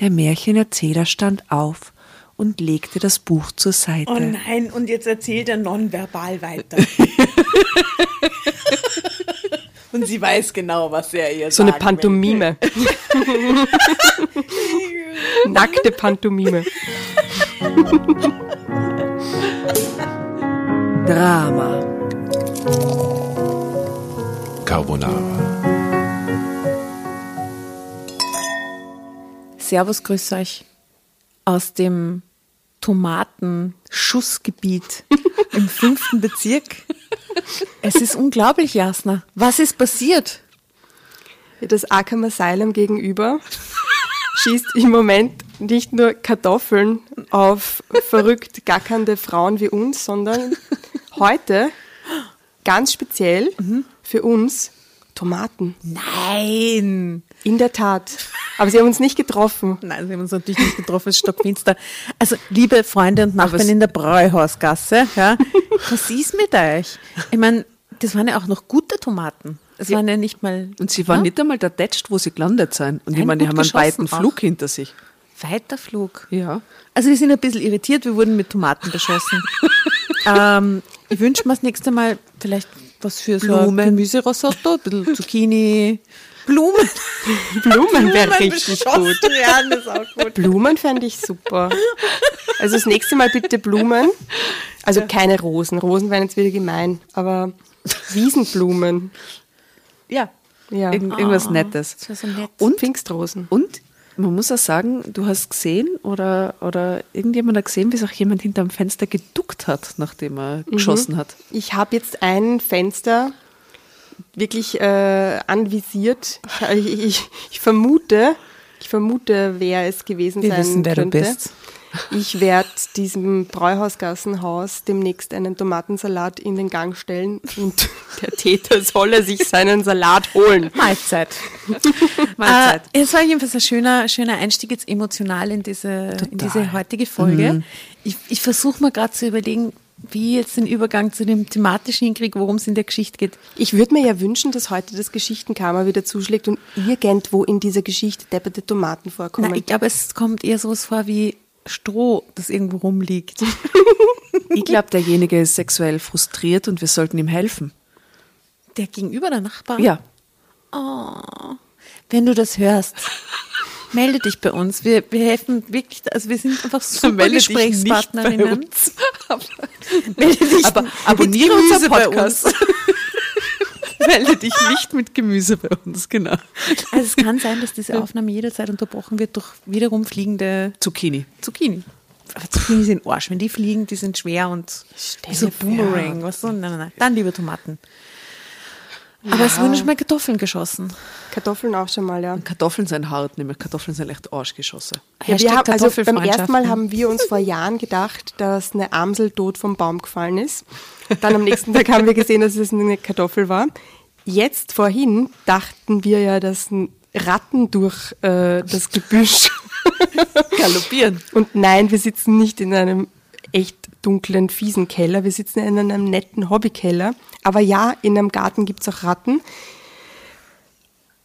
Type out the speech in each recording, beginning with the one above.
Der Märchenerzähler stand auf und legte das Buch zur Seite. Oh nein, und jetzt erzählt er nonverbal weiter. und sie weiß genau, was er ihr So eine Pantomime. Nackte Pantomime. Drama. Carbonara. Servus, grüß euch aus dem Tomatenschussgebiet im fünften Bezirk. Es ist unglaublich, Jasna. Was ist passiert? Das Arkham Asylum gegenüber schießt im Moment nicht nur Kartoffeln auf verrückt gackernde Frauen wie uns, sondern heute ganz speziell für uns Tomaten. Nein. In der Tat. Aber sie haben uns nicht getroffen. Nein, sie haben uns natürlich nicht getroffen, es ist stockfinster. Also, liebe Freunde und Nachbarn in der Bräuhausgasse, ja, was ist mit euch? Ich meine, das waren ja auch noch gute Tomaten. Es waren ja nicht mal Und sie waren Ja? nicht einmal da tätscht, wo sie gelandet sind. Und ich Nein, meine, die haben einen weiten auch. Flug hinter sich. weiter Flug. Ja. Also wir sind ein bisschen irritiert, wir wurden mit Tomaten beschossen. ähm, ich wünsche mir das nächste Mal vielleicht was für so Blumen. ein Gemüserisotto, ein bisschen Zucchini, Blumen. Blumen wäre richtig gut. werden, ist auch gut. Blumen fände ich super. Also das nächste Mal bitte Blumen. Also keine Rosen. Rosen wären jetzt wieder gemein. Aber Wiesenblumen. Ja. Ja. Irgend, irgendwas Nettes. Das wäre so nett. Und Pfingstrosen. Und man muss auch sagen, du hast gesehen oder, oder irgendjemand hat gesehen, wie sich auch jemand hinterm Fenster geduckt hat, nachdem er geschossen hat. Ich habe jetzt ein Fenster wirklich äh, anvisiert. Ich, ich, ich vermute, ich vermute, wer es gewesen Wir sein wissen, wer du könnte. bist. Ich werde diesem Bräuhausgassenhaus demnächst einen Tomatensalat in den Gang stellen und der Täter solle sich seinen Salat holen. Mahlzeit. Mahlzeit. Äh, es war jedenfalls ein schöner, schöner Einstieg jetzt emotional in diese, in diese heutige Folge. Ich, ich versuche mir gerade zu überlegen, wie ich jetzt den Übergang zu dem thematischen hinkriege, worum es in der Geschichte geht. Ich würde mir ja wünschen, dass heute das Geschichtenkarma wieder zuschlägt und irgendwo in dieser Geschichte depperte Tomaten vorkommen. Na, ich glaube, es kommt eher sowas vor wie Stroh, das irgendwo rumliegt. Ich glaube, derjenige ist sexuell frustriert und wir sollten ihm helfen. Der gegenüber der Nachbar? Ja. Wenn du das hörst, melde dich bei uns. Wir, wir helfen wirklich, also wir sind einfach super Melde dich nicht bei Gesprächspartnerinnen. uns. Melde dich Aber abonniere unseren bei Podcast. Melde dich nicht mit Gemüse bei uns, genau. Also es kann sein, dass diese Aufnahme jederzeit unterbrochen wird durch wiederum fliegende Zucchini. Zucchini. Aber Zucchini sind Arsch. Wenn die fliegen, die sind schwer und wie so Boomerang. Was so? Nein, nein, nein. Dann lieber Tomaten. Aber es wurden schon mal Kartoffeln geschossen. Kartoffeln auch schon mal, ja. Kartoffeln sind hart, nämlich Kartoffeln sind echt Arschgeschosse. Ja, wir haben, also beim ersten Mal haben wir uns vor Jahren gedacht, dass eine Amsel tot vom Baum gefallen ist. Dann am nächsten Tag haben wir gesehen, dass es eine Kartoffel war. Jetzt vorhin dachten wir ja, dass Ratten durch äh, das Gebüsch. Galoppieren. Und nein, wir sitzen nicht in einem echt dunklen, fiesen Keller. Wir sitzen in einem netten Hobbykeller. Aber ja, in einem Garten gibt's auch Ratten.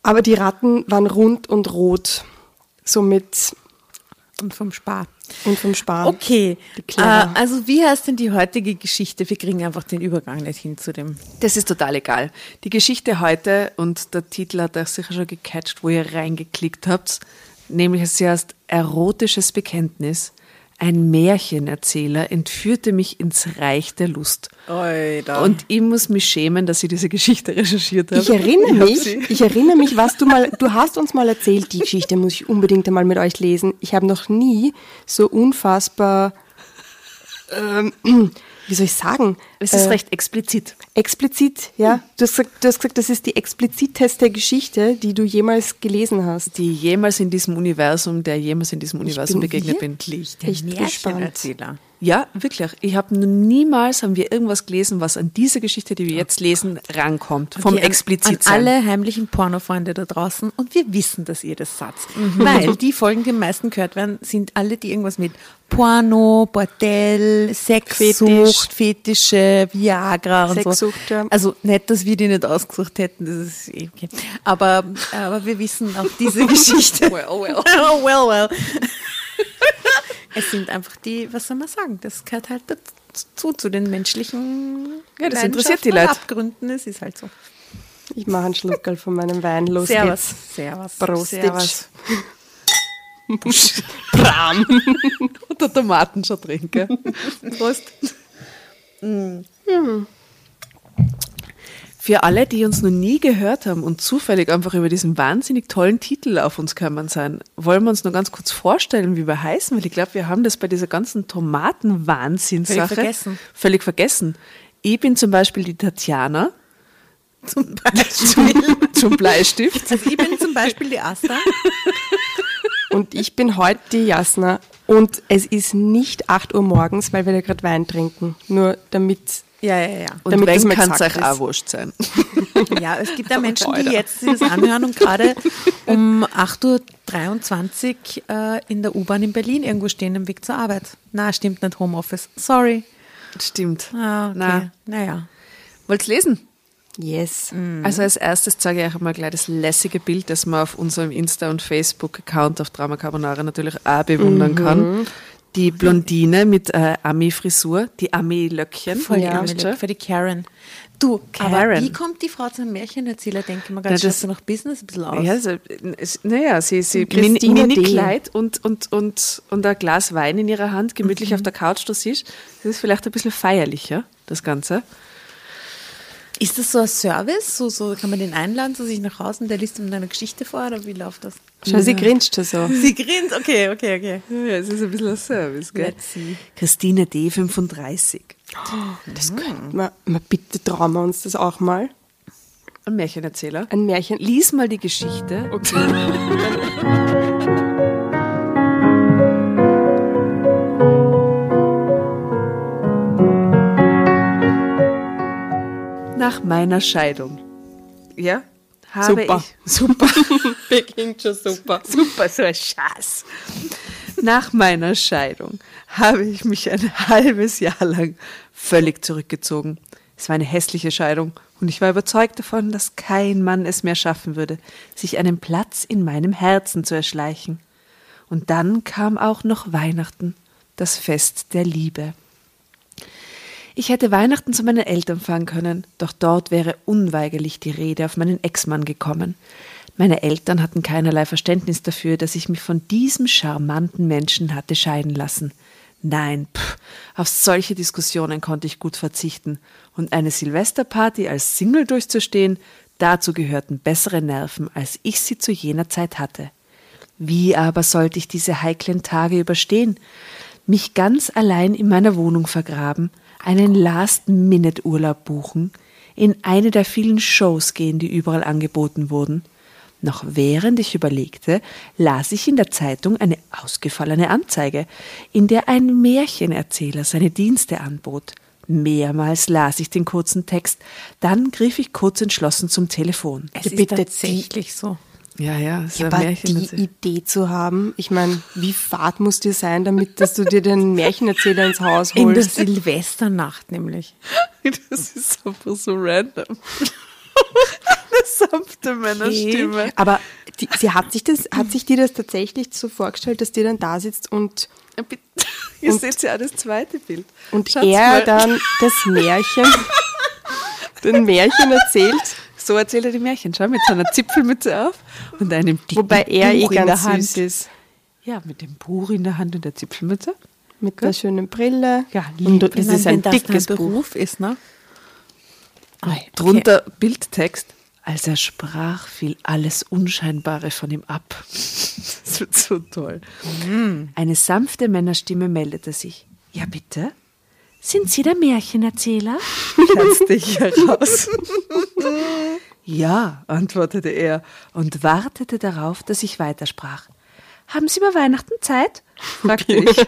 Aber die Ratten waren rund und rot. Somit Und vom Spar. und vom Spar. Okay. Äh, also wie heißt denn die heutige Geschichte? Wir kriegen einfach den Übergang nicht hin zu dem. Das ist total egal. Die Geschichte heute, und der Titel hat euch sicher schon gecatcht, wo ihr reingeklickt habt, nämlich es heißt Erotisches Bekenntnis. Ein Märchenerzähler entführte mich ins Reich der Lust. Alter. Und ich muss mich schämen, dass ich diese Geschichte recherchiert habe. Ich erinnere mich, ich erinnere mich, was du mal, du hast uns mal erzählt, die Geschichte muss ich unbedingt einmal mit euch lesen. Ich habe noch nie so unfassbar, ähm, wie soll ich sagen? Es ist Äh, recht explizit. Explizit, ja. Du hast, gesagt, du hast gesagt, das ist die expliziteste Geschichte, die du jemals gelesen hast. Die jemals in diesem Universum, der jemals in diesem Universum bin begegnet bin. Der echt gespannt. Ja, wirklich. Ich habe niemals haben wir irgendwas gelesen, was an diese Geschichte, die wir jetzt lesen, rankommt. Vom Okay, an- explizit An alle heimlichen Pornofreunde da draußen. Und wir wissen, dass ihr das seid. Weil die Folgen, die am meisten gehört werden, sind alle, die irgendwas mit Porno, Bordell, Sexsucht, Sexsucht, Fetische, Viagra und Sexsucht, so. ja. Also nicht, dass wir die nicht ausgesucht hätten, das ist eh okay. Aber, aber wir wissen auch diese Geschichte. Well, well. oh, well, well. es sind einfach die, was soll man sagen, das gehört halt dazu, zu den menschlichen Ja, das interessiert die Leute. Abgründen, es ist halt so. Ich mache einen Schluckerl von meinem Wein. Los Servus. geht's. Servus. Prost. Servus. Bram. Und der Tomaten schon Prost. Für alle, die uns noch nie gehört haben und zufällig einfach über diesen wahnsinnig tollen Titel auf uns gekommen sein, wollen wir uns noch ganz kurz vorstellen, wie wir heißen, weil ich glaube, wir haben das bei dieser ganzen Tomaten-Wahnsinn-Sache Völlig vergessen. völlig vergessen. Ich bin zum Beispiel die Tatjana Zum Beispiel. zum Bleistift. Also ich bin zum Beispiel die Asta. Und ich bin heute die Jasna. Und es ist nicht 8 Uhr morgens, weil wir da gerade Wein trinken. Nur damit. Ja, ja, ja. Und Damit das wenn kann es euch auch wurscht sein. Ja, es gibt ja Menschen, die jetzt sich das anhören und gerade um 8.23 Uhr äh, in der U-Bahn in Berlin irgendwo stehen im Weg zur Arbeit. Na, stimmt nicht, Homeoffice. Sorry. Stimmt. Ah, okay. Na. Naja. Wollt's lesen? Yes. Also als erstes zeige ich euch mal gleich das lässige Bild, das man auf unserem Insta- und Facebook-Account auf Drama Carbonara natürlich auch bewundern kann. Die Blondine mit äh, Ami-Frisur, die Ami-Löckchen. Voll Ja, ja, wisst ihr? für die Karen. Du, aber Karen. wie kommt die Frau zum Märchenerzähler? Denke ich mal ganz das- schön nach Business ein bisschen aus. Ja, also, es, naja, sie, sie D. Mini-Kleid und, und, und, und ein Glas Wein in ihrer Hand, gemütlich auf der Couch da siehst. Das ist vielleicht ein bisschen feierlicher, das Ganze. Ist das so ein Service? So, so kann man den einladen zu sich nach Hause und der liest ihm eine Geschichte vor oder wie läuft das? Schau, sie grinst schon so. Sie grinst, okay, okay, okay. Ja, es ist ein bisschen ein Service, gell? Let's see. Christine D. 35. Das könnte man, man. Bitte trauen wir uns das auch mal. Ein Märchenerzähler. Ein Märchen. Lies mal die Geschichte. Nach meiner Scheidung. Ja? Habe Super. Ich, super. Beginnt schon super. Super, so ein Schatz. Nach meiner Scheidung habe ich mich ein halbes Jahr lang völlig zurückgezogen. Es war eine hässliche Scheidung und ich war überzeugt davon, dass kein Mann es mehr schaffen würde, sich einen Platz in meinem Herzen zu erschleichen. Und dann kam auch noch Weihnachten, das Fest der Liebe. Ich hätte Weihnachten zu meinen Eltern fahren können, doch dort wäre unweigerlich die Rede auf meinen Ex-Mann gekommen. Meine Eltern hatten keinerlei Verständnis dafür, dass ich mich von diesem charmanten Menschen hatte scheiden lassen. Nein, pff, auf solche Diskussionen konnte ich gut verzichten. Und eine Silvesterparty als Single durchzustehen, dazu gehörten bessere Nerven, als ich sie zu jener Zeit hatte. Wie aber sollte ich diese heiklen Tage überstehen? Mich ganz allein in meiner Wohnung vergraben, einen Last-Minute-Urlaub buchen, in eine der vielen Shows gehen, die überall angeboten wurden? Noch während ich überlegte, las ich in der Zeitung eine ausgefallene Anzeige, in der ein Märchenerzähler seine Dienste anbot. Mehrmals las ich den kurzen Text, dann griff ich kurz entschlossen zum Telefon. Es Ja, ist bitte, tatsächlich so. Ja, ja, ist Ja, ein aber die. Idee zu haben, ich meine, wie fad muss dir sein, damit dass du dir den Märchenerzähler ins Haus In der holst? Silvesternacht nämlich. Das ist einfach so random. Eine sanfte Männerstimme. Aber die, sie hat sich das, hat sich dir das tatsächlich so vorgestellt, dass die dann da sitzt und, bitte. Ihr Und- seht ja auch das zweite Bild. und Schaut's er mal. dann das Märchen, den Märchen erzählt, So erzählt er die Märchen. Schau, mit seiner Zipfelmütze auf und einem dicken wobei er eh Buch in der ganz Hand. süß ist. Ja, mit dem Buch in der Hand und der Zipfelmütze. Mit der schönen Brille. Ja, und lieb. das Ich meine, ist ein das dickes Buch. Beruf ist, ne? Okay. Drunter Bildtext. Als er sprach, fiel alles Unscheinbare von ihm ab. Das wird so toll. Eine sanfte Männerstimme meldete sich. Ja, bitte? Sind Sie der Märchenerzähler? platzte ich heraus. ja, antwortete er und wartete darauf, dass ich weitersprach. Haben Sie über Weihnachten Zeit? fragte ich.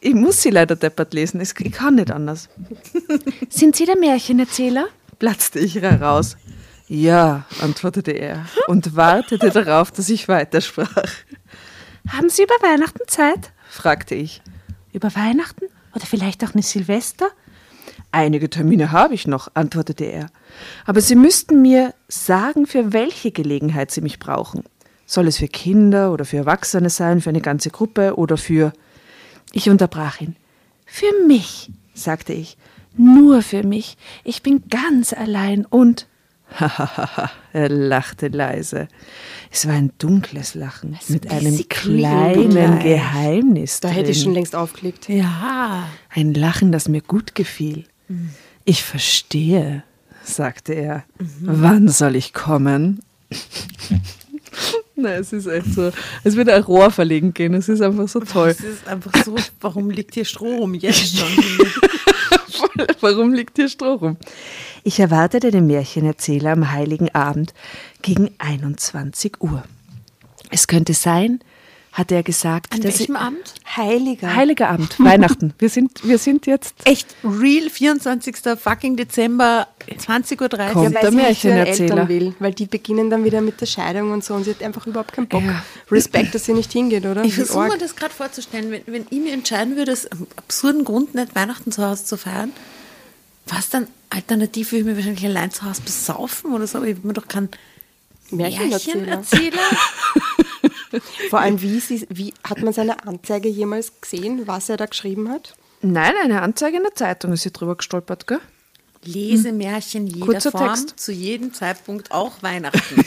Ich muss sie leider deppert lesen, es- ich kann nicht anders. Sind Sie der Märchenerzähler? platzte ich heraus. Ja, antwortete er und wartete darauf, dass ich weitersprach. Haben Sie über Weihnachten Zeit? fragte ich. Über Weihnachten? Oder vielleicht auch eine Silvester? Einige Termine habe ich noch, antwortete er. Aber Sie müssten mir sagen, für welche Gelegenheit Sie mich brauchen. Soll es für Kinder oder für Erwachsene sein, für eine ganze Gruppe oder für. Ich unterbrach ihn. Für mich, sagte ich. Nur für mich. Ich bin ganz allein und. Hahaha, er lachte leise. Es war ein dunkles Lachen mit einem kleinen Geheimnis. Da hätte ich drin. schon längst aufgelegt. Ja. Ein Lachen, das mir gut gefiel. Ich verstehe, sagte er. Wann soll ich kommen? Na, es ist echt so, als würde ein Rohr verlegen gehen. Es ist einfach so toll. Es ist einfach so, warum liegt hier Stroh rum jetzt schon? Warum liegt hier Stroh rum? Ich erwartete den Märchenerzähler am heiligen Abend gegen 21 Uhr. Es könnte sein, hatte er gesagt, An dass welchem Abend? Heiliger. Heiliger Abend, Weihnachten. Wir sind, wir sind jetzt Echt, real, 24. fucking Dezember, 20.30 Uhr. Kommt. weil der ihren Märchenerzähler. Eltern will, weil die beginnen dann wieder mit der Scheidung und so und sie hat einfach überhaupt keinen Bock. Ja. Respekt, dass sie nicht hingeht, oder? Ich versuche mir das gerade vorzustellen, wenn, wenn ich mir entscheiden würde, aus absurden Grund nicht Weihnachten zu Hause zu feiern, was dann alternativ würde ich mir wahrscheinlich allein zu Hause besaufen oder so, aber ich würde mir doch keinen Märchenerzähler. Märchenerzähler. Vor allem, wie, sie, wie hat man seine Anzeige jemals gesehen, was er da geschrieben hat? Nein, eine Anzeige in der Zeitung ist hier drüber gestolpert, gell? Lesemärchen jeder Kurzer Form, Text. zu jedem Zeitpunkt, auch Weihnachten.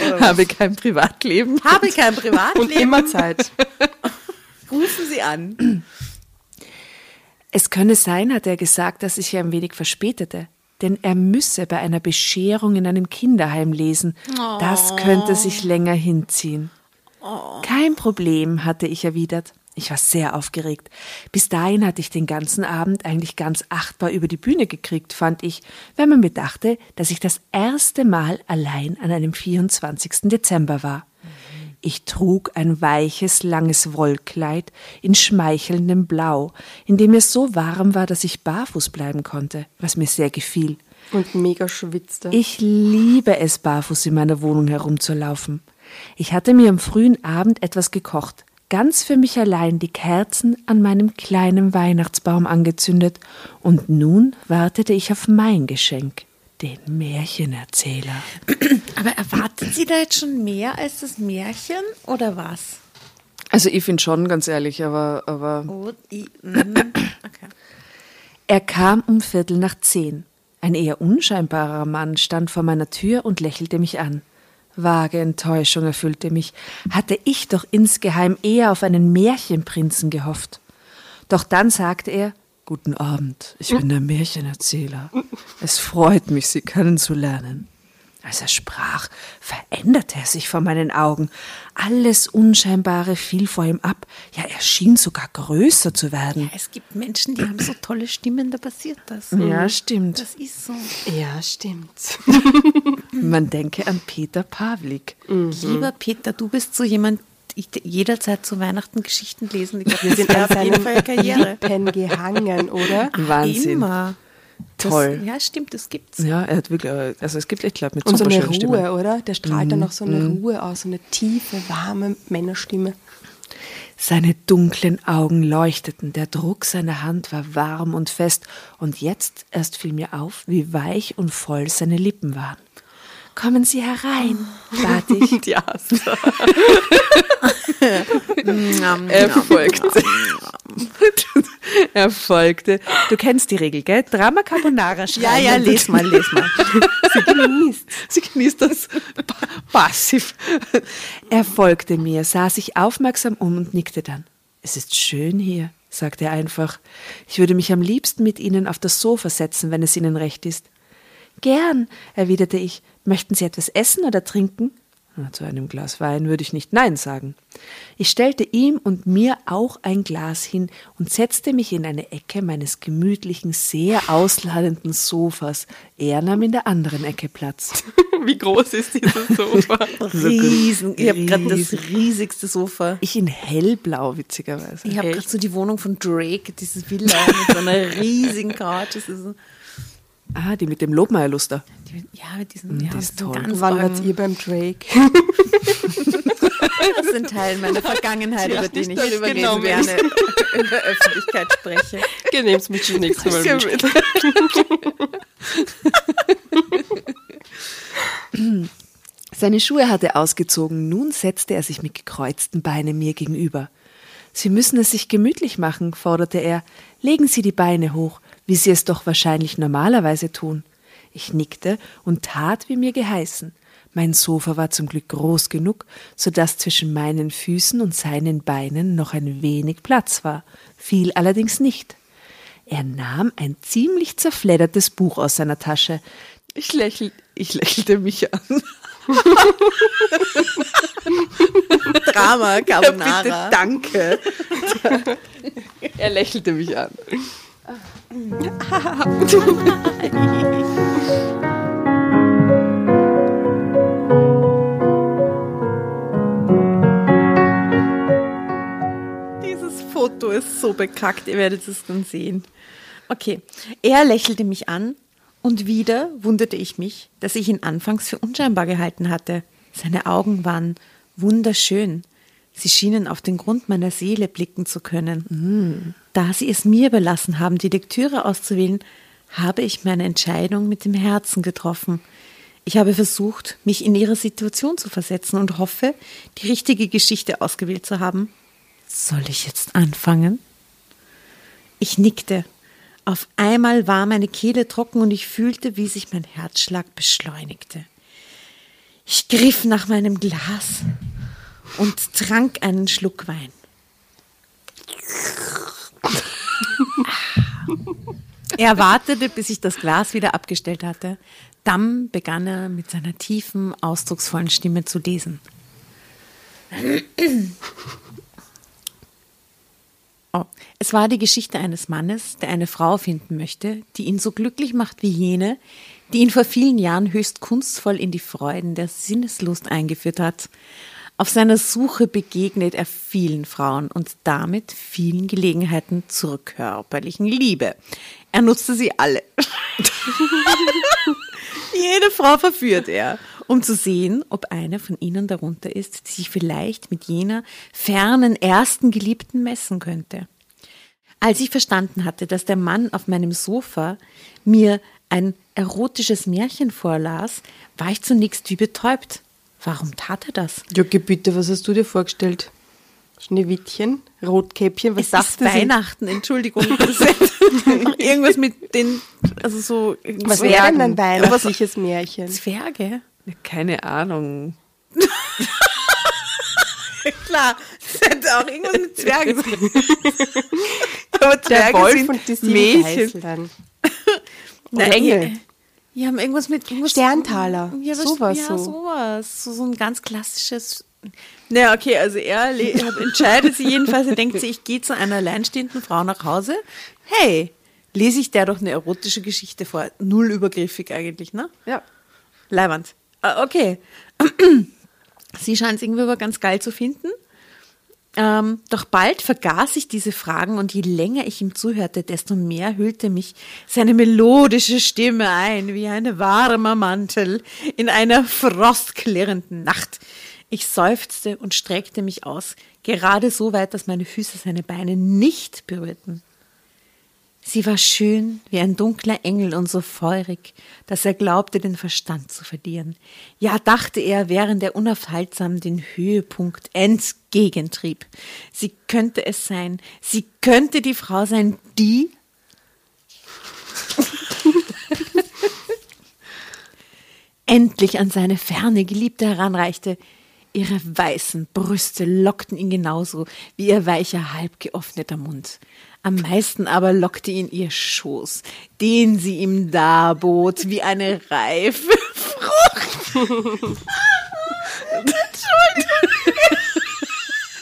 Habe kein Privatleben. Habe kein Privatleben, Und immer Zeit. rufen Sie an. Es könne sein, hat er gesagt, dass ich ein wenig verspätete. Denn er müsse bei einer Bescherung in einem Kinderheim lesen. Das könnte sich länger hinziehen. Kein Problem, hatte ich erwidert. Ich war sehr aufgeregt. Bis dahin hatte ich den ganzen Abend eigentlich ganz achtbar über die Bühne gekriegt, fand ich, wenn man bedachte, dass ich das erste Mal allein an einem 24. Dezember war. Ich trug ein weiches, langes Wollkleid in schmeichelndem Blau, in dem es so warm war, dass ich barfuß bleiben konnte, was mir sehr gefiel. Und mega schwitzte. Ich liebe es, barfuß in meiner Wohnung herumzulaufen. Ich hatte mir am frühen Abend etwas gekocht, ganz für mich allein die Kerzen an meinem kleinen Weihnachtsbaum angezündet, und nun wartete ich auf mein Geschenk, den Märchenerzähler. Aber erwartet sie da jetzt schon mehr als das Märchen oder was? Also ich finde schon, ganz ehrlich, aber, aber Oh, ich, mm, okay. Er kam um Viertel nach zehn. Ein eher unscheinbarer Mann stand vor meiner Tür und lächelte mich an. Vage Enttäuschung erfüllte mich. Hatte ich doch insgeheim eher auf einen Märchenprinzen gehofft. Doch dann sagte er, Guten Abend, ich bin der Märchenerzähler. Es freut mich, Sie kennenzulernen. Als er sprach, veränderte er sich vor meinen Augen. Alles Unscheinbare fiel vor ihm ab. Ja, er schien sogar größer zu werden. Es gibt Menschen, die haben so tolle Stimmen, da passiert das. Ja, stimmt. Das ist so. ja, stimmt. Man denke an Peter Pawlik. Lieber Peter, du bist so jemand, ich jederzeit zu Weihnachten Geschichten lesen. Ich glaube, Wir sind an auf jeden seinen Fall Karriere. Lippen gehangen, oder? Wahnsinn. Immer. Das, Toll. ja, stimmt, das gibt's. Ja, er hat wirklich, also es gibt echt Leute mit Und so eine Ruhe, Stimmen. oder? Der strahlt dann auch so eine Ruhe aus, so eine tiefe, warme Männerstimme. Seine dunklen Augen leuchteten, der Druck seiner Hand war warm und fest, und jetzt erst fiel mir auf, wie weich und voll seine Lippen waren. Kommen Sie herein, bat ich. Ja, Er folgte. er folgte. Du kennst die Regel, gell? Drama Carbonara schreiben. Ja, ja, les mal, les mal. sie genießt. Sie genießt das pa- passiv. Er folgte mir, sah sich aufmerksam um und nickte dann. Es ist schön hier, sagte er einfach. Ich würde mich am liebsten mit Ihnen auf das Sofa setzen, wenn es Ihnen recht ist. Gern, erwiderte ich. Möchten Sie etwas essen oder trinken? Na, Zu einem Glas Wein würde ich nicht Nein sagen. Ich stellte ihm und mir auch ein Glas hin und setzte mich in eine Ecke meines gemütlichen, sehr ausladenden Sofas. Er nahm in der anderen Ecke Platz. Wie groß ist dieses Sofa? Riesen. Ich habe gerade das riesigste Sofa. Ich in hellblau, witzigerweise. Ich habe gerade so die Wohnung von Drake, dieses Villa mit so einer riesigen Couch. Das ist so, Ah, die mit dem Lobmeierluster. die, ja, mit diesen, ja, das ist toll. ganz wart ihr beim Drake? Das ein Teil meiner Vergangenheit, über den ich darüber reden genommen. gerne in der Öffentlichkeit spreche. Nehmt mich schon nächstes Mal Ja, mit. Seine Schuhe hatte er ausgezogen, nun setzte er sich mit gekreuzten Beinen mir gegenüber. Sie müssen es sich gemütlich machen, forderte er. Legen Sie die Beine hoch, wie Sie es doch wahrscheinlich normalerweise tun. Ich nickte und tat, wie mir geheißen. Mein Sofa war zum Glück groß genug, so dass zwischen meinen Füßen und seinen Beinen noch ein wenig Platz war, viel allerdings nicht. Er nahm ein ziemlich zerfleddertes Buch aus seiner Tasche. Ich, lächel, ich lächelte mich an. Drama, Ja, Carbonara. bitte, danke. er lächelte mich an. Dieses Foto ist so bekackt, ihr werdet es dann sehen. Okay, er lächelte mich an und wieder wunderte ich mich, dass ich ihn anfangs für unscheinbar gehalten hatte. Seine Augen waren wunderschön. Sie schienen auf den Grund meiner Seele blicken zu können. Da sie es mir überlassen haben, die Lektüre auszuwählen, habe ich meine Entscheidung mit dem Herzen getroffen. Ich habe versucht, mich in ihre Situation zu versetzen und hoffe, die richtige Geschichte ausgewählt zu haben. Soll ich jetzt anfangen? Ich nickte. Auf einmal war meine Kehle trocken und ich fühlte, wie sich mein Herzschlag beschleunigte. Ich griff nach meinem Glas und trank einen Schluck Wein. Er wartete, bis ich das Glas wieder abgestellt hatte. Dann begann er mit seiner tiefen, ausdrucksvollen Stimme zu lesen. Oh. Es war die Geschichte eines Mannes, der eine Frau finden möchte, die ihn so glücklich macht wie jene, die ihn vor vielen Jahren höchst kunstvoll in die Freuden der Sinneslust eingeführt hat. Auf seiner Suche begegnet er vielen Frauen und damit vielen Gelegenheiten zur körperlichen Liebe. Er nutzte sie alle. Jede Frau verführt er, um zu sehen, ob eine von ihnen darunter ist, die sich vielleicht mit jener fernen ersten Geliebten messen könnte. Als ich verstanden hatte, dass der Mann auf meinem Sofa mir ein erotisches Märchen vorlas, war ich zunächst wie betäubt. Warum tat er das? Ja, Gebiete, was hast du dir vorgestellt? Schneewittchen, Rotkäppchen, was es sagt ist sie? Weihnachten, Entschuldigung. Irgendwas mit den, also so Was wäre denn ein Zwergen. weihnachtliches Märchen? Zwerge? Keine Ahnung. Klar, das hätte auch irgendwas mit Zwergen sein. Aber Der Zwerge Wolf sind und die sieben Mädchen. Oder Engel. Die, die haben irgendwas mit irgendwas Sterntaler. Ja, was, Sowas ja, so. sowas. So, so ein ganz klassisches. Naja, okay, also er er entscheidet sich jedenfalls, er denkt sich, ich gehe zu einer alleinstehenden Frau nach Hause. Hey, lese ich der doch eine erotische Geschichte vor. Null übergriffig eigentlich, ne? Ja. Leiwand. Ah, Okay. Sie scheint es irgendwie aber ganz geil zu finden. Ähm, doch bald vergaß ich diese Fragen und je länger ich ihm zuhörte, desto mehr hüllte mich seine melodische Stimme ein, wie ein warmer Mantel in einer frostklirrenden Nacht. Ich seufzte und streckte mich aus, gerade so weit, dass meine Füße seine Beine nicht berührten. Sie war schön wie ein dunkler Engel und so feurig, dass er glaubte, den Verstand zu verlieren. Ja, dachte er, während er unaufhaltsam den Höhepunkt entgegentrieb. Sie könnte es sein, sie könnte die Frau sein, die endlich an seine ferne Geliebte heranreichte. Ihre weißen Brüste lockten ihn genauso wie ihr weicher, halb geöffneter Mund. Am meisten aber lockte ihn ihr Schoß, den sie ihm darbot wie eine reife Frucht.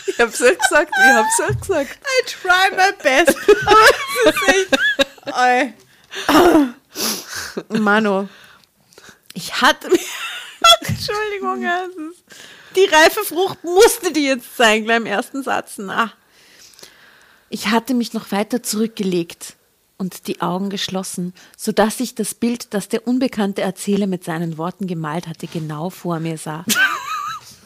Ich hab's ja gesagt, ich hab's ja gesagt. I try my best. Aber es ist echt. Oi. Mano. Ich hatte. Entschuldigung, die reife Frucht musste die jetzt sein, gleich im ersten Satz. Na. Ich hatte mich noch weiter zurückgelegt und die Augen geschlossen, sodass ich das Bild, das der unbekannte Erzähler mit seinen Worten gemalt hatte, genau vor mir sah.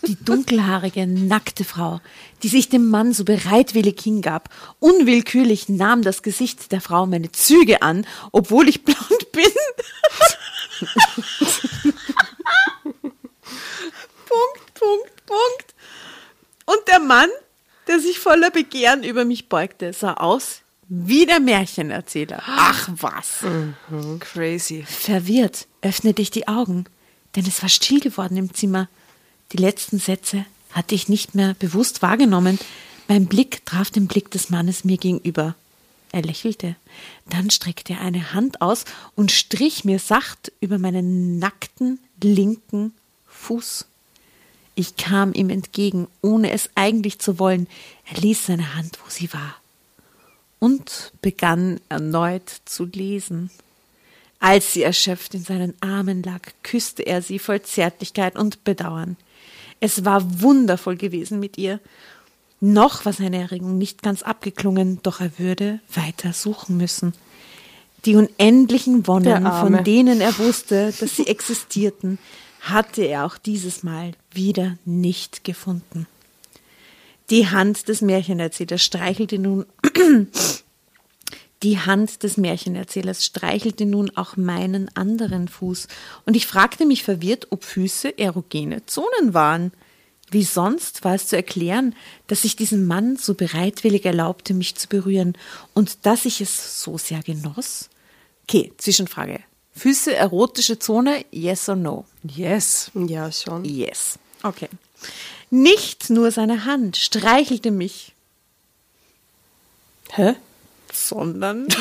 Die dunkelhaarige, nackte Frau, die sich dem Mann so bereitwillig hingab. Unwillkürlich nahm das Gesicht der Frau meine Züge an, obwohl ich blond bin. Punkt, Punkt, Punkt. Und der Mann, der sich voller Begehren über mich beugte, sah aus wie der Märchenerzähler. Ach was. Crazy. Verwirrt öffnete ich die Augen, denn es war still geworden im Zimmer. Die letzten Sätze hatte ich nicht mehr bewusst wahrgenommen. Mein Blick traf den Blick des Mannes mir gegenüber. Er lächelte, dann streckte er eine Hand aus und strich mir sacht über meinen nackten linken Fuß. Ich kam ihm entgegen, ohne es eigentlich zu wollen. Er ließ seine Hand, wo sie war, und begann erneut zu lesen. Als sie erschöpft in seinen Armen lag, küsste er sie voll Zärtlichkeit und Bedauern. Es war wundervoll gewesen mit ihr. Noch war seine Erregung nicht ganz abgeklungen, doch er würde weiter suchen müssen. Die unendlichen Wonnen, von denen er wusste, dass sie existierten, hatte er auch dieses Mal wieder nicht gefunden. Die Hand des Märchenerzählers streichelte nun die Hand des Märchenerzählers streichelte nun auch meinen anderen Fuß, und ich fragte mich verwirrt, ob Füße erogene Zonen waren. Wie sonst war es zu erklären, dass ich diesem Mann so bereitwillig erlaubte, mich zu berühren, und dass ich es so sehr genoss? Okay, Zwischenfrage. Füße erotische Zone, yes or no? Yes. Ja, schon. Yes. Okay. Nicht nur seine Hand streichelte mich, Hä? sondern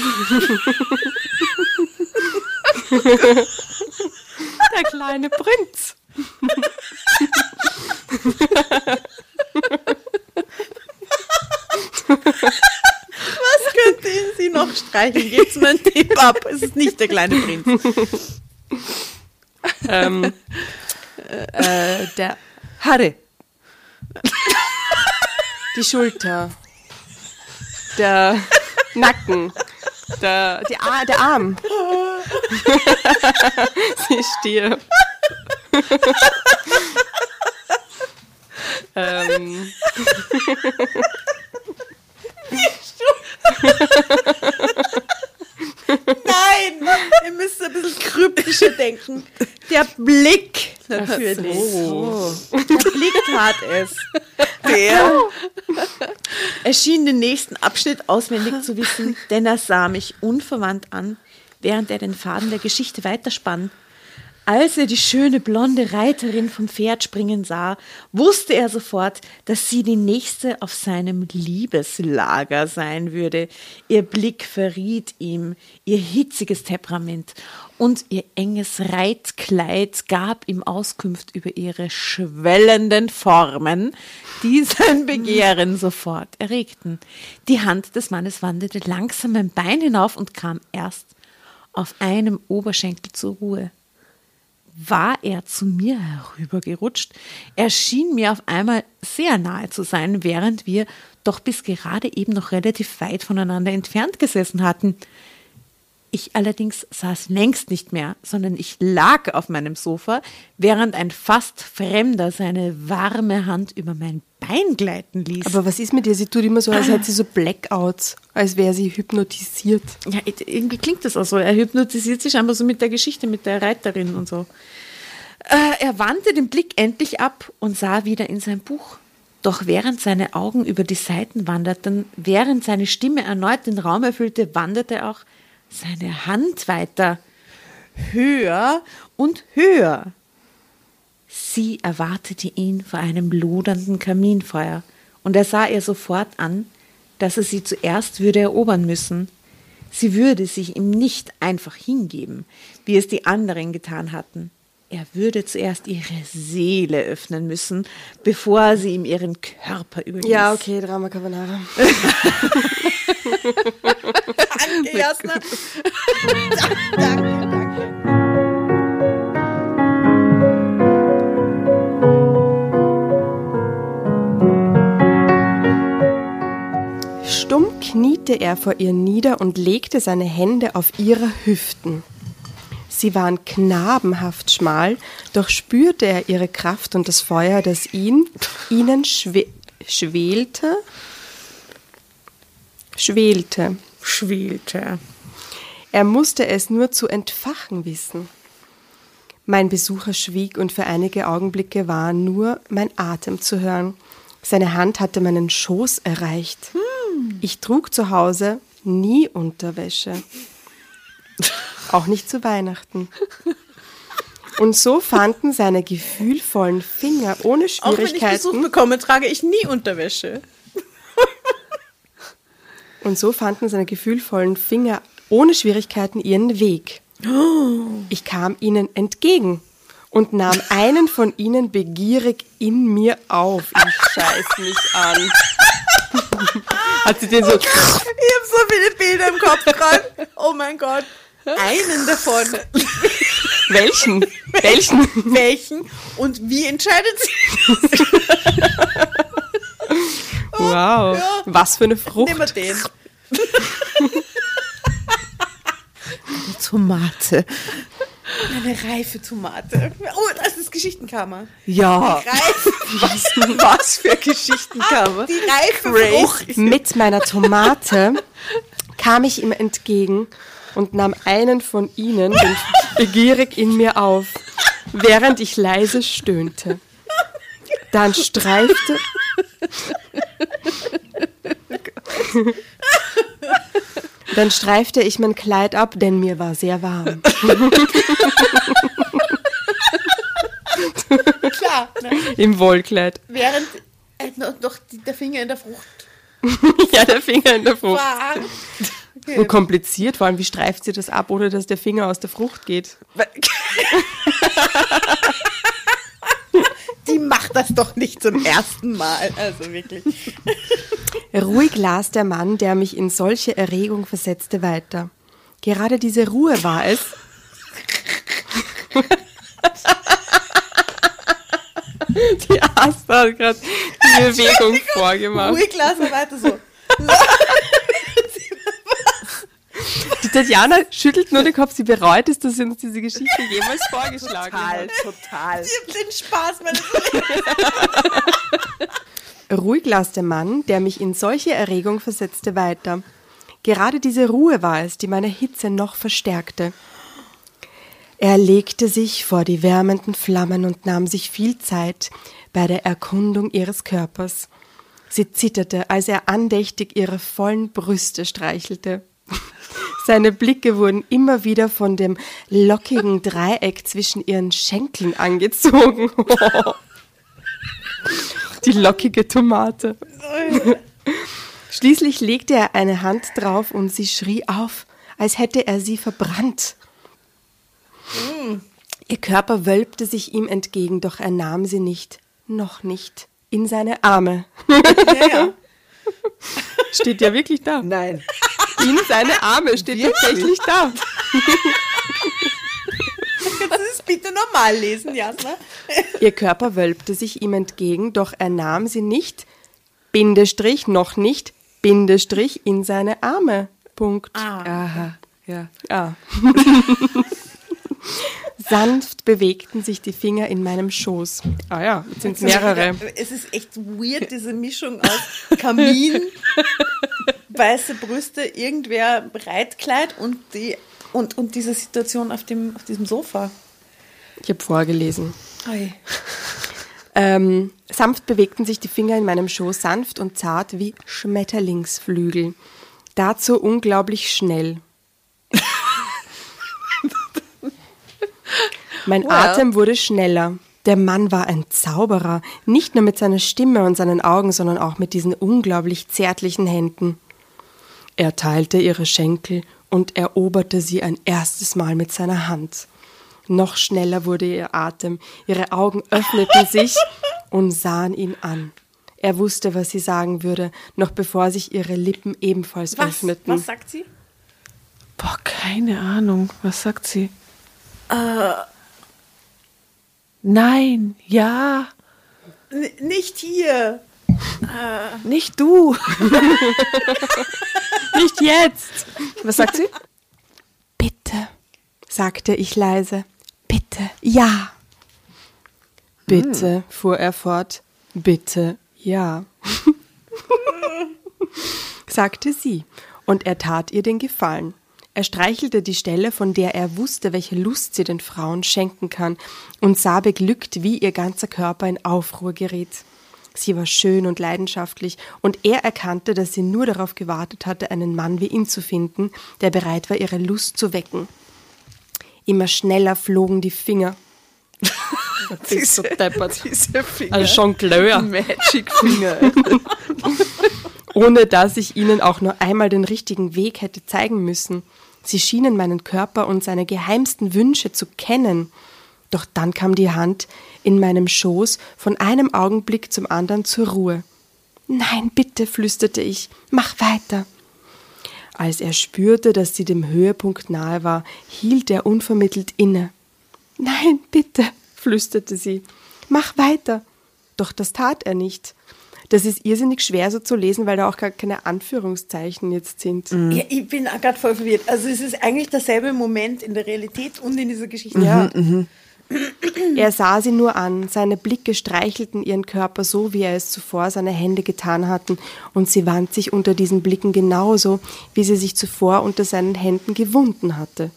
Der kleine Prinz. Ihn sie noch streicheln? Geht's mir einen Tipp ab. Es ist nicht der kleine Prinz. Ähm, Äh, der Harry. die Schulter. Der Nacken. Der, die Ar der Arm. Sie stirbt. ähm, Nein, ihr müsst ein bisschen kryptischer denken. Der Blick natürlich. Der Blick tat es. Der. Er schien den nächsten Abschnitt auswendig zu wissen, denn er sah mich unverwandt an, während er den Faden der Geschichte weiterspann. Als er die schöne blonde Reiterin vom Pferd springen sah, wusste er sofort, dass sie die nächste auf seinem Liebeslager sein würde. Ihr Blick verriet ihm ihr hitziges Temperament und ihr enges Reitkleid gab ihm Auskunft über ihre schwellenden Formen, die sein Begehren sofort erregten. Die Hand des Mannes wanderte langsam mein Bein hinauf und kam erst auf einem Oberschenkel zur Ruhe war er zu mir herübergerutscht. Er schien mir auf einmal sehr nahe zu sein, während wir doch bis gerade eben noch relativ weit voneinander entfernt gesessen hatten. Ich allerdings saß längst nicht mehr, sondern ich lag auf meinem Sofa, während ein fast Fremder seine warme Hand über mein Bein gleiten ließ. aber was ist mit ihr? Sie tut immer so, als hätte sie so Blackouts, als wäre sie hypnotisiert. Ja, irgendwie klingt das auch so. Er hypnotisiert sich einfach so mit der Geschichte, mit der Reiterin und so. Äh, er wandte den Blick endlich ab und sah wieder in sein Buch. Doch während seine Augen über die Seiten wanderten, während seine Stimme erneut den Raum erfüllte, wanderte auch seine Hand weiter. Höher und höher. Sie erwartete ihn vor einem lodernden Kaminfeuer, und er sah ihr sofort an, dass er sie zuerst würde erobern müssen. Sie würde sich ihm nicht einfach hingeben, wie es die anderen getan hatten. Er würde zuerst ihre Seele öffnen müssen, bevor sie ihm ihren Körper überließ. Ja, okay, Drama Carbonara. Danke, Jasna. danke, danke. kniete er vor ihr nieder und legte seine Hände auf ihre Hüften. Sie waren knabenhaft schmal, doch spürte er ihre Kraft und das Feuer, das ihn, ihnen schwe schwelte, schwelte. Schwelte. Er musste es nur zu entfachen wissen. Mein Besucher schwieg und für einige Augenblicke war nur mein Atem zu hören. Seine Hand hatte meinen Schoß erreicht. Ich trug zu Hause nie Unterwäsche. Auch nicht zu Weihnachten. Und so fanden seine gefühlvollen Finger ohne Auch wenn ich Besuch Schwierigkeiten bekomme, trage ich nie Unterwäsche. und so fanden seine gefühlvollen Finger ohne Schwierigkeiten ihren Weg. Ich kam ihnen entgegen und nahm einen von ihnen begierig in mir auf. Ich scheiß mich an. Hat sie den so Ich habe so viele Bilder im Kopf gerade. Oh mein Gott. Einen davon. welchen? Welchen? Welchen? Und wie entscheidet sie? Wow. Ja. Was für eine Frucht. Nehmen wir den. Eine Tomate. Eine reife Tomate. Oh, das ist Geschichtenkammer. Ja. Was, was für Geschichtenkammer. die reife. Frucht. Mit meiner Tomate kam ich ihm entgegen und nahm einen von ihnen begierig in mir auf, während ich leise stöhnte. Dann streifte. Dann streifte ich mein Kleid ab, denn mir war sehr warm. Klar. Ne? Im Wollkleid. Während äh, noch, noch die, der Finger in der Frucht Ja, der Finger in der Frucht. war. Und kompliziert, vor allem, wie streift sie das ab, ohne dass der Finger aus der Frucht geht? Die macht das doch nicht zum ersten Mal. Also wirklich. Ruhig las der Mann, der mich in solche Erregung versetzte, weiter. Gerade diese Ruhe war es. Die Asta hat gerade die Bewegung vorgemacht. Ruhig lassen weiter so. Die Tatjana schüttelt nur den Kopf, sie bereut es, dass sie uns diese Geschichte jemals vorgeschlagen hat. total. Ich hab den Spaß meines Ruhig las der Mann, der mich in solche Erregung versetzte, weiter. Gerade diese Ruhe war es, die meine Hitze noch verstärkte. Er legte sich vor die wärmenden Flammen und nahm sich viel Zeit bei der Erkundung ihres Körpers. Sie zitterte, als er andächtig ihre vollen Brüste streichelte. Seine Blicke wurden immer wieder von dem lockigen Dreieck zwischen ihren Schenkeln angezogen. Die lockige Tomate. Schließlich legte er eine Hand drauf und sie schrie auf, als hätte er sie verbrannt. Ihr Körper wölbte sich ihm entgegen, doch er nahm sie nicht, noch nicht, in seine Arme. Ja, ja. Steht ja wirklich da. Nein. In seine Arme steht tatsächlich da. Kannst du das bitte normal lesen, Jasna? Ihr Körper wölbte sich ihm entgegen, doch er nahm sie nicht, Bindestrich, noch nicht, Bindestrich, in seine Arme. Punkt. Aha, ja. Ah. Sanft bewegten sich die Finger in meinem Schoß. Ah ja, jetzt sind es mehrere. Es ist echt weird, diese Mischung aus Kamin, weiße Brüste, irgendwer Breitkleid und die und, und diese Situation auf, dem, auf diesem Sofa. Ich habe vorgelesen. Oi. Ähm, sanft bewegten sich die Finger in meinem Schoß, sanft und zart wie Schmetterlingsflügel. Dazu unglaublich schnell. mein Atem wurde schneller. Der Mann war ein Zauberer, nicht nur mit seiner Stimme und seinen Augen, sondern auch mit diesen unglaublich zärtlichen Händen. Er teilte ihre Schenkel und eroberte sie ein erstes Mal mit seiner Hand. Noch schneller wurde ihr Atem, ihre Augen öffneten sich und sahen ihn an. Er wusste, was sie sagen würde, noch bevor sich ihre Lippen ebenfalls Was, öffneten. was sagt sie? Boah, keine Ahnung. Was sagt sie? Äh. Nein, ja, N nicht hier. nicht du. Nicht jetzt! Was sagt sie? Bitte, sagte ich leise. Bitte, ja. Bitte, fuhr er fort. Bitte, ja. sagte sie, und er tat ihr den Gefallen. Er streichelte die Stelle, von der er wusste, welche Lust sie den Frauen schenken kann, und sah beglückt, wie ihr ganzer Körper in Aufruhr geriet. Sie war schön und leidenschaftlich, und er erkannte, dass sie nur darauf gewartet hatte, einen Mann wie ihn zu finden, der bereit war, ihre Lust zu wecken. Immer schneller flogen die Finger. diese, diese Finger. Ein Jongleur. Magic Finger. ohne dass ich ihnen auch nur einmal den richtigen Weg hätte zeigen müssen. Sie schienen meinen Körper und seine geheimsten Wünsche zu kennen. Doch dann kam die Hand in meinem Schoß von einem Augenblick zum anderen zur Ruhe. Nein, bitte, flüsterte ich, mach weiter. Als er spürte, dass sie dem Höhepunkt nahe war, hielt er unvermittelt inne. Nein, bitte, flüsterte sie, mach weiter. Doch das tat er nicht. Das ist irrsinnig schwer so zu lesen, weil da auch gar keine Anführungszeichen jetzt sind. Ja, ich bin auch gerade voll verwirrt. Also es ist eigentlich derselbe Moment in der Realität und in dieser Geschichte. Ja. Er sah sie nur an, seine Blicke streichelten ihren Körper so, wie er es zuvor seine Hände getan hatten, und sie wand sich unter diesen Blicken genauso, wie sie sich zuvor unter seinen Händen gewunden hatte.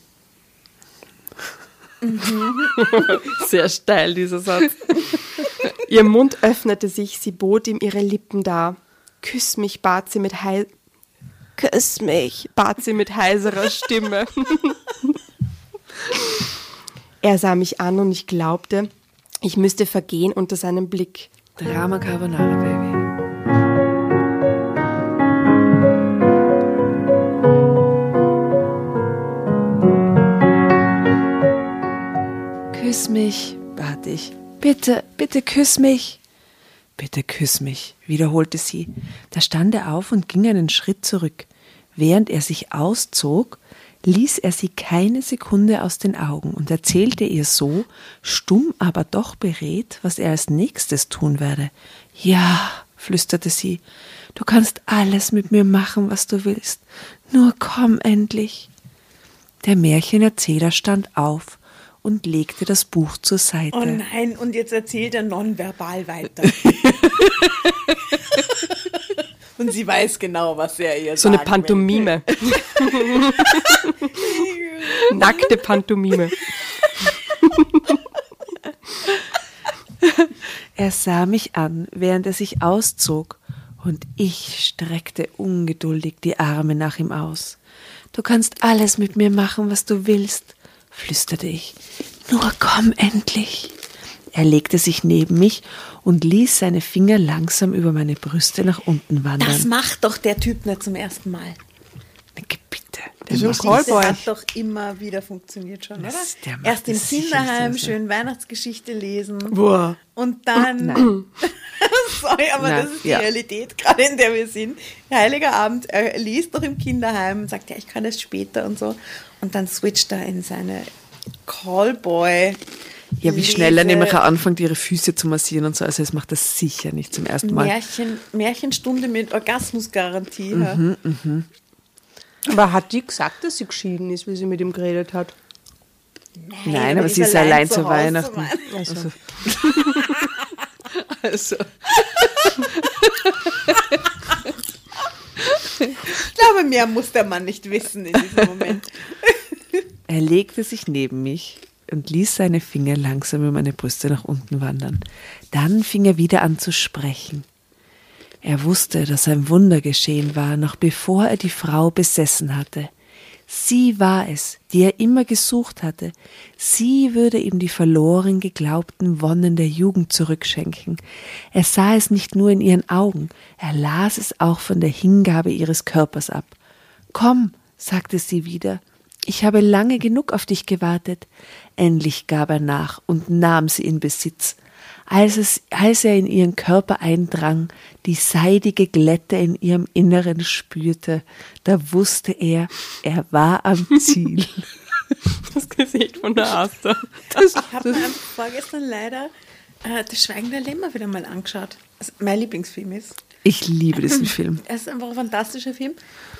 Sehr steil, dieser Satz. Ihr Mund öffnete sich, sie bot ihm ihre Lippen dar. Küss mich, bat sie mit hei Küss mich, bat sie mit heiserer Stimme. er sah mich an und ich glaubte, ich müsste vergehen unter seinem Blick. Drama Carbonara, Baby. Küss mich, bat ich. Bitte, bitte küss mich. Bitte küss mich, wiederholte sie. Da stand er auf und ging einen Schritt zurück. Während er sich auszog, ließ er sie keine Sekunde aus den Augen und erzählte ihr so, stumm aber doch beredt, was er als nächstes tun werde. Ja, flüsterte sie, du kannst alles mit mir machen, was du willst. Nur komm endlich. Der Märchenerzähler stand auf und legte das Buch zur Seite. Oh nein, und jetzt erzählt er nonverbal weiter. und sie weiß genau, was er ihr So eine sagen Pantomime. Nackte Pantomime. Er sah mich an, während er sich auszog, und ich streckte ungeduldig die Arme nach ihm aus. Du kannst alles mit mir machen, was du willst, flüsterte ich. Nur komm endlich. Er legte sich neben mich und ließ seine Finger langsam über meine Brüste nach unten wandern. Das macht doch der Typ nicht zum ersten Mal. Bitte. Der So ein macht- Callboy. Das hat doch immer wieder funktioniert schon, oder? Das- der macht Erst im das Kinderheim schön Weihnachtsgeschichte lesen Boah. und dann. Sorry, aber Nein, das ist die ja. Realität, gerade in der wir sind. Heiliger Abend, er liest doch im Kinderheim, sagt ja, ich kann es später und so. Und dann switcht er in seine Callboy. Ja, wie schnell er nämlich anfängt, ihre Füße zu massieren und so. Also, es macht das sicher nicht zum ersten Mal. Märchen, Märchenstunde mit Orgasmusgarantie. ja. Mhm. Aber hat die gesagt, dass sie geschieden ist, wie sie mit ihm geredet hat? Nein, aber die sie ist allein zu Weihnachten. Mann. Also. Also, Ich glaube, mehr muss der Mann nicht wissen in diesem Moment. er legte sich neben mich und ließ seine Finger langsam über meine Brüste nach unten wandern. Dann fing er wieder an zu sprechen. Er wusste, dass ein Wunder geschehen war, noch bevor er die Frau besessen hatte. Sie war es, die er immer gesucht hatte. Sie würde ihm die verloren geglaubten Wonnen der Jugend zurückschenken. Er sah es nicht nur in ihren Augen, er las es auch von der Hingabe ihres Körpers ab. Komm, sagte sie wieder, ich habe lange genug auf dich gewartet. Endlich gab er nach und nahm sie in Besitz. Als, es, als er in ihren Körper eindrang, die seidige Glätte in ihrem Inneren spürte, da wusste er, er war am Ziel. Das Gesicht von der Asta. Ich habe mir vorgestern leider äh, Das Schweigen der Lämmer wieder mal angeschaut. Was mein Lieblingsfilm ist. Ich liebe diesen Film. Es ist einfach ein fantastischer Film.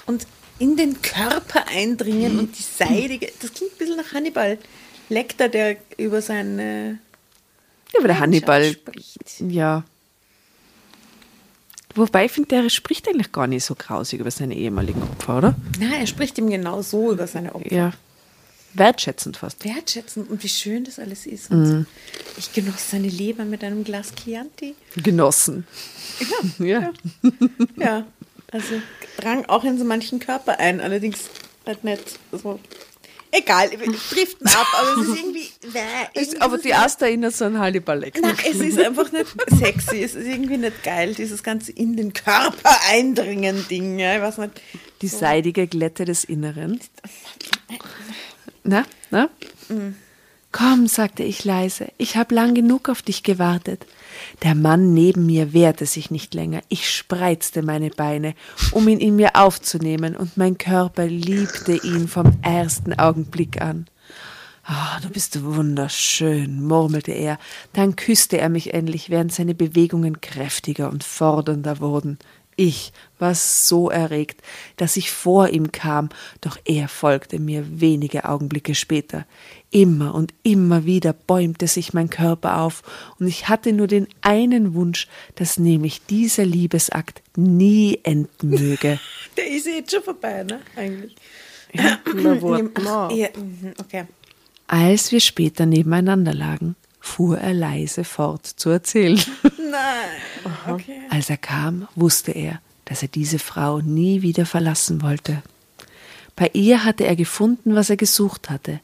Und in den Körper eindringen und die seidige, das klingt ein bisschen nach Hannibal Lecter, der über seine Ja, aber der Hannibal, spricht. ja. Wobei ich finde, der spricht eigentlich gar nicht so grausig über seine ehemaligen Opfer, oder? Na, er spricht ihm genau so über seine Opfer. Ja. Wertschätzend fast. Wertschätzen und wie schön das alles ist. So. Ich genoss seine Leber mit einem Glas Chianti. Genossen. Ja. Ja, also drang auch in so manchen Körper ein, allerdings halt nicht so. Egal, wir driften ab, aber es ist irgendwie. Bäh, irgendwie Aber ist die es Asta erinnert so an Hannibal Lecter. Nein, es ist einfach nicht sexy. Es ist irgendwie nicht geil, dieses ganze in den Körper eindringen Ding. Ja, ich weiß nicht. Die seidige Glätte des Inneren. Na, na? Komm, sagte ich leise, ich habe lang genug auf dich gewartet. Der Mann neben mir wehrte sich nicht länger. Ich spreizte meine Beine, um ihn in mir aufzunehmen, und mein Körper liebte ihn vom ersten Augenblick an. Ah, du bist wunderschön, murmelte er. Dann küsste er mich endlich, während seine Bewegungen kräftiger und fordernder wurden. Ich war so erregt, dass ich vor ihm kam, doch er folgte mir wenige Augenblicke später. Immer und immer wieder bäumte sich mein Körper auf, und ich hatte nur den einen Wunsch, dass nämlich dieser Liebesakt nie enden möge. Der ist jetzt schon vorbei, ne? Eigentlich. Na, wart Ach, ja, mhm, okay. Als wir später nebeneinander lagen, fuhr er leise fort zu erzählen. Nein. Okay. Als er kam, wusste er, dass er diese Frau nie wieder verlassen wollte. Bei ihr hatte er gefunden, was er gesucht hatte.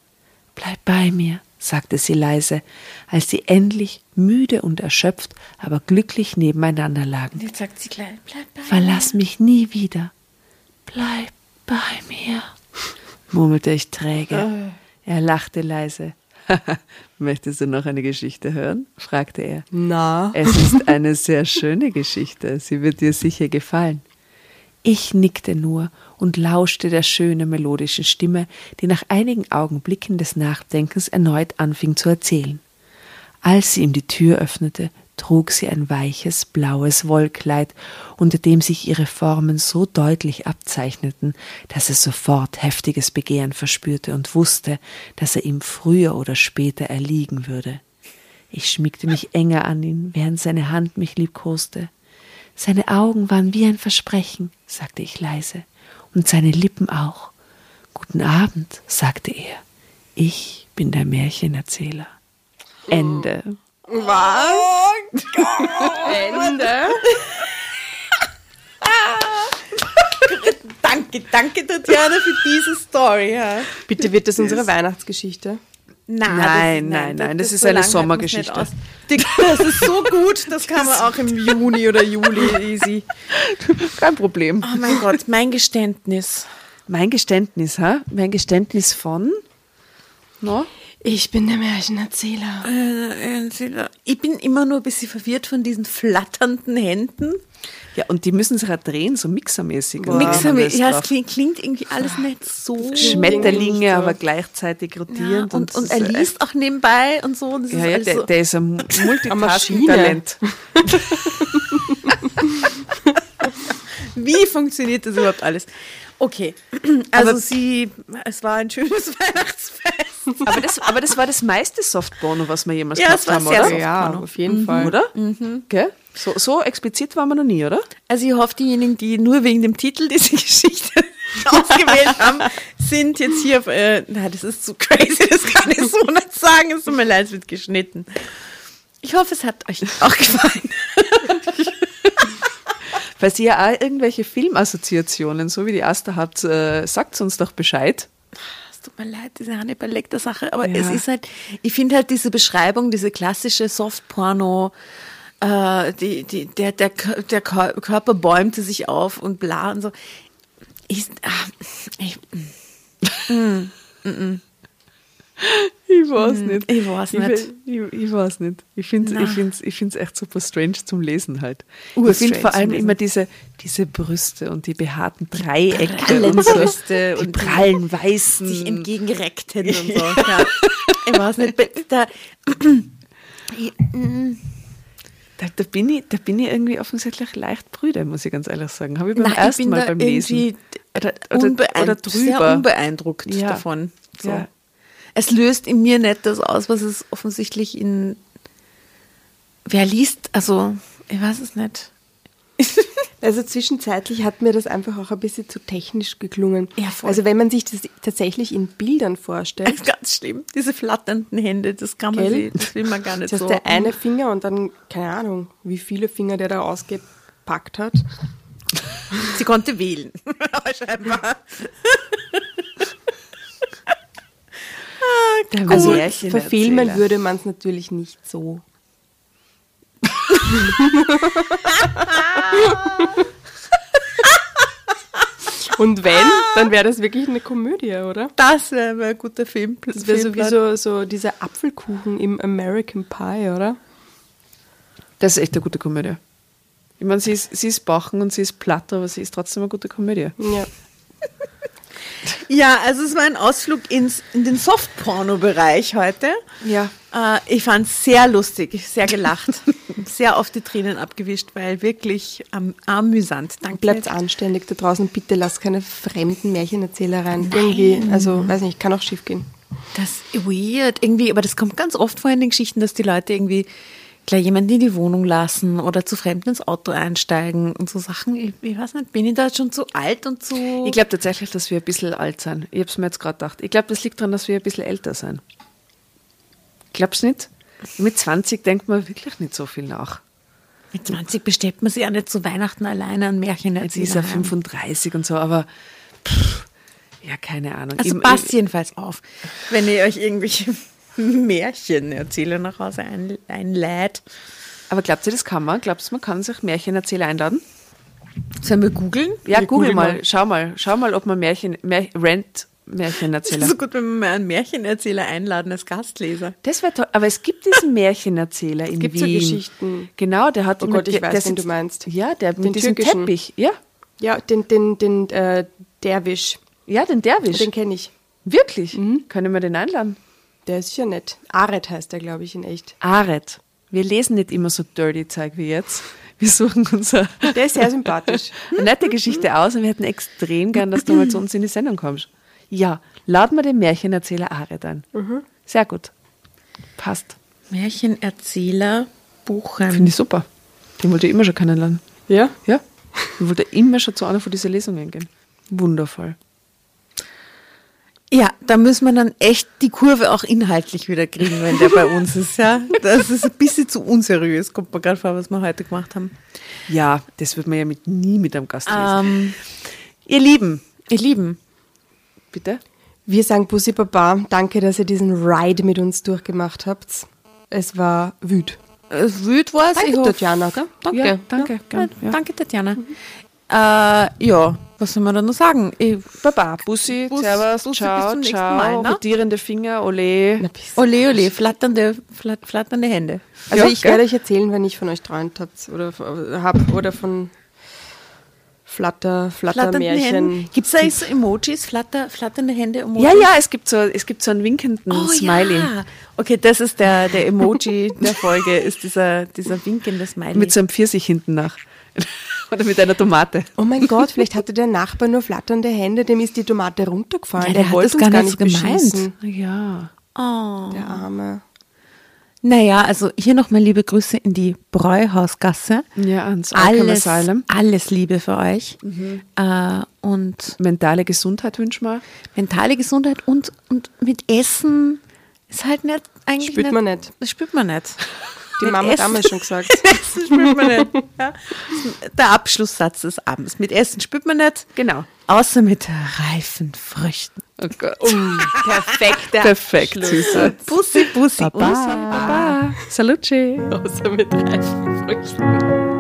Bleib bei mir, sagte sie leise, als sie endlich müde und erschöpft, aber glücklich nebeneinander lagen. Jetzt sagt sie gleich, bleib bei Verlass mich nie wieder. Bleib bei mir, murmelte ich träge. Er lachte leise. Möchtest du noch eine Geschichte hören? fragte er. Na, Es ist eine sehr schöne Geschichte. Sie wird dir sicher gefallen. Ich nickte nur und lauschte der schönen melodischen Stimme, die nach einigen Augenblicken des Nachdenkens erneut anfing zu erzählen. Als sie ihm die Tür öffnete, trug sie ein weiches, blaues Wollkleid, unter dem sich ihre Formen so deutlich abzeichneten, dass er sofort heftiges Begehren verspürte und wusste, dass er ihm früher oder später erliegen würde. Ich schmiegte mich enger an ihn, während seine Hand mich liebkoste. Seine Augen waren wie ein Versprechen, sagte ich leise, und seine Lippen auch. Guten Abend, sagte er. Ich bin der Märchenerzähler. Ende. Ende. Danke, danke Tatjana für diese Story. Ja. Bitte wird das unsere Weihnachtsgeschichte. Nein, Nein, nein, nein, das ist eine so halten wir's Sommergeschichte. Das ist so gut, das kann man auch im Juni oder Juli easy. Kein Problem. Oh mein Gott, mein Geständnis. Mein Geständnis, ha? Mein Geständnis von? No? Ich bin der Märchenerzähler. Ich bin immer nur ein bisschen verwirrt von diesen flatternden Händen. Ja, und die müssen sich ja drehen, so mixermäßig. oder? Mixer Haben wir mit, das ja, es klingt, klingt irgendwie alles nicht so. Schmetterlinge, so. aber gleichzeitig Ja, rotierend. und, und es er liest auch nebenbei und so. Und Ja, ist ja, der, so. der ist ein. Multitasking-Talent. Wie funktioniert das überhaupt alles? Okay, also sie, es war ein schönes Weihnachtsfest. Aber das, aber das war das meiste Softporno, was wir jemals Ja, gehabt haben, sehr oder? soft. Ja, auf jeden Fall. Oder? Gell? So, so explizit waren wir noch nie, oder? Also ich hoffe, diejenigen, die nur wegen dem Titel diese Geschichte ausgewählt haben, sind jetzt hier auf, äh, na, das ist zu crazy, das kann ich so nicht sagen, es tut mir leid, es wird geschnitten. Ich hoffe, es hat euch auch gefallen. Falls ihr auch irgendwelche Filmassoziationen, so wie die Asta habt, äh, sagt uns doch Bescheid. Es tut mir leid, diese Hannibal Lecter Sache, aber Ja. es ist halt, ich finde halt diese Beschreibung, diese klassische Softporno, äh, die, die, der, der, der Kör- Körper bäumte sich auf und bla und so. Ich, ah, ich, Ich weiß nicht. ich weiß Ich, nicht. ich, ich weiß nicht. Ich finde es ich find's, ich find's echt super strange zum Lesen halt. Ich Urstrange finde vor allem immer diese, diese Brüste und die behaarten Dreiecke prallen und so. Brüste die und die prallen weißen. sich entgegenreckten und so. Ja. Ich weiß nicht, da, ich, mm, Ich, ich. Ich, ich, ich. Ich Da, da, bin ich, da bin ich irgendwie offensichtlich leicht brüde, muss ich ganz ehrlich sagen. Habe ich beim Nein, ich ersten bin Mal beim Lesen. Oder, oder, oder sehr drüber. unbeeindruckt Ja. davon. So. Ja. Es löst in mir nicht das aus, was es offensichtlich in. Wer liest, also, ich weiß es nicht. Also zwischenzeitlich hat mir das einfach auch ein bisschen zu technisch geklungen. Ja, voll. Also wenn man sich das tatsächlich in Bildern vorstellt, Ganz schlimm. Diese flatternden Hände, das kann man sich, das will man gar nicht das so. der eine Finger und dann, keine Ahnung, wie viele Finger der da ausgepackt hat. Sie konnte wählen. Scheinbar. Der Also verfilmen würde man es natürlich nicht so. Und wenn, dann wäre das wirklich eine Komödie, oder? Das wäre ein guter Film. Das wäre so wie so, so dieser Apfelkuchen im American Pie, oder? Das ist echt eine gute Komödie. Ich meine, sie ist, sie ist Bachen und sie ist platt, aber sie ist trotzdem eine gute Komödie. Ja. Ja, also es war ein Ausflug ins, in den Softporno-Bereich heute. Ja. Äh, ich fand es sehr lustig, sehr gelacht, sehr oft die Tränen abgewischt, weil wirklich am amüsant. Danke. Bleibt anständig da draußen, bitte lasst keine fremden Märchenerzähler rein. Irgendwie, also weiß nicht, kann auch schief gehen. Das ist weird irgendwie, aber das kommt ganz oft vor in den Geschichten, dass die Leute irgendwie gleich jemanden in die Wohnung lassen oder zu Fremden ins Auto einsteigen und so Sachen. Ich, ich weiß nicht, bin ich da schon zu alt und zu. Ich glaube tatsächlich, dass wir ein bisschen alt sind. Ich habe es mir jetzt gerade gedacht. Ich glaube, das liegt daran, dass wir ein bisschen älter sind. Glaubst du nicht? Mit 20 denkt man wirklich nicht so viel nach. mit 20 bestellt man sich ja nicht zu Weihnachten alleine ein Märchen Jetzt ist er 35 und so, aber pff, ja, keine Ahnung. Also passt jedenfalls auf, wenn ihr euch irgendwelche Märchen erzähle nach Hause ein, einlädt. Aber glaubt ihr, das kann man? Glaubst du, man kann sich Märchenerzähler einladen? Sollen wir googeln? Ja, Wir google googeln mal, mal. schau mal, schau mal, ob man Märchen, Mär, Rent Märchenerzähler. So gut, wenn wir mal einen Märchenerzähler einladen als Gastleser. Das wäre toll. Aber es gibt diesen Märchenerzähler in gibt Wien. so Geschichten. Genau, der hat Oh Gott, ich der, weiß, der wen du meinst. Ja, der Den mit diesem türkischen. Teppich. Ja, Ja, den, den, den äh, Derwisch, ja, den Derwisch. den kenne ich. Wirklich? Können wir den einladen? Der ist ja nett. Aret heißt der, glaube ich, in echt. Aret. Wir lesen nicht immer so dirty Zeug wie jetzt. Wir suchen unser Der ist sehr sympathisch. eine nette Geschichte aus und wir hätten extrem gern, dass du mal zu uns in die Sendung kommst. Ja, laden wir den Märchenerzähler Aret ein. Sehr gut. Passt. Märchenerzähler buchen. Finde ich super. Den wollte ich immer schon kennenlernen. Ja? Ja. Ich wollte immer schon zu einer von diesen Lesungen gehen. Wundervoll. Ja, da müssen wir dann echt die Kurve auch inhaltlich wieder kriegen, wenn der bei uns ist. Ja, das ist ein bisschen zu unseriös, kommt mir gerade vor, was wir heute gemacht haben. Ja, das wird man ja mit, nie mit einem Gast lesen. Ähm, Ihr Lieben, ihr Lieben, bitte. Wir sagen Bussi Baba, danke, dass ihr diesen Ride mit uns durchgemacht habt. Es war wüt. es wüt was. Danke, ich hoffe- Tatjana, gell? Danke, Ja, danke, gern, Ja, ja. Danke, Tatjana. Äh, ja, was soll man da noch sagen? Ich, Baba, Bussi, Bus- Servus, Bussi, bis ciao, zum nächsten ciao, Mal, ne? rotierende Finger, ole. Na, bis- ole, ole, flatternde, flat, flatternde Hände. Also Ja, ich gell? werde euch erzählen, wenn ich von euch träumt habt oder hab oder von Flatter, Flattermärchen. Gibt es da so Emojis, flatter, flatternde Hände? Emojis? Ja, ja, es gibt so, es gibt so einen winkenden Oh, Smiley. Ja. Okay, das ist der, der Emoji der Folge, ist dieser, dieser winkende Smiley. Mit so einem Pfirsich hinten nach. Oder mit einer Tomate. Oh mein Gott, vielleicht hatte der Nachbar nur flatternde Hände, dem ist die Tomate runtergefallen. Ja, der, der hat wollte das uns gar gar nicht gemeint. beschießen. Ja. oh. Der Arme. Naja, also hier nochmal liebe Grüße in die Bräuhausgasse. Ja, ans Alles, Asylum. alles Liebe für euch. Äh, und Mentale Gesundheit wünschen wir. mentale Gesundheit und, und mit Essen ist halt nicht eigentlich. Spürt man nicht. Das spürt man nicht. Mit Mama hat damals schon gesagt. Essen spürt man nicht. Ja. Der Abschlusssatz des Abends. Mit Essen spürt man nicht. Genau. Außer mit reifen Früchten. Oh Gott. Perfekter Perfekt, süßer. Bussi, Bussi. Baba. Baba. Salucci. Außer mit reifen Früchten.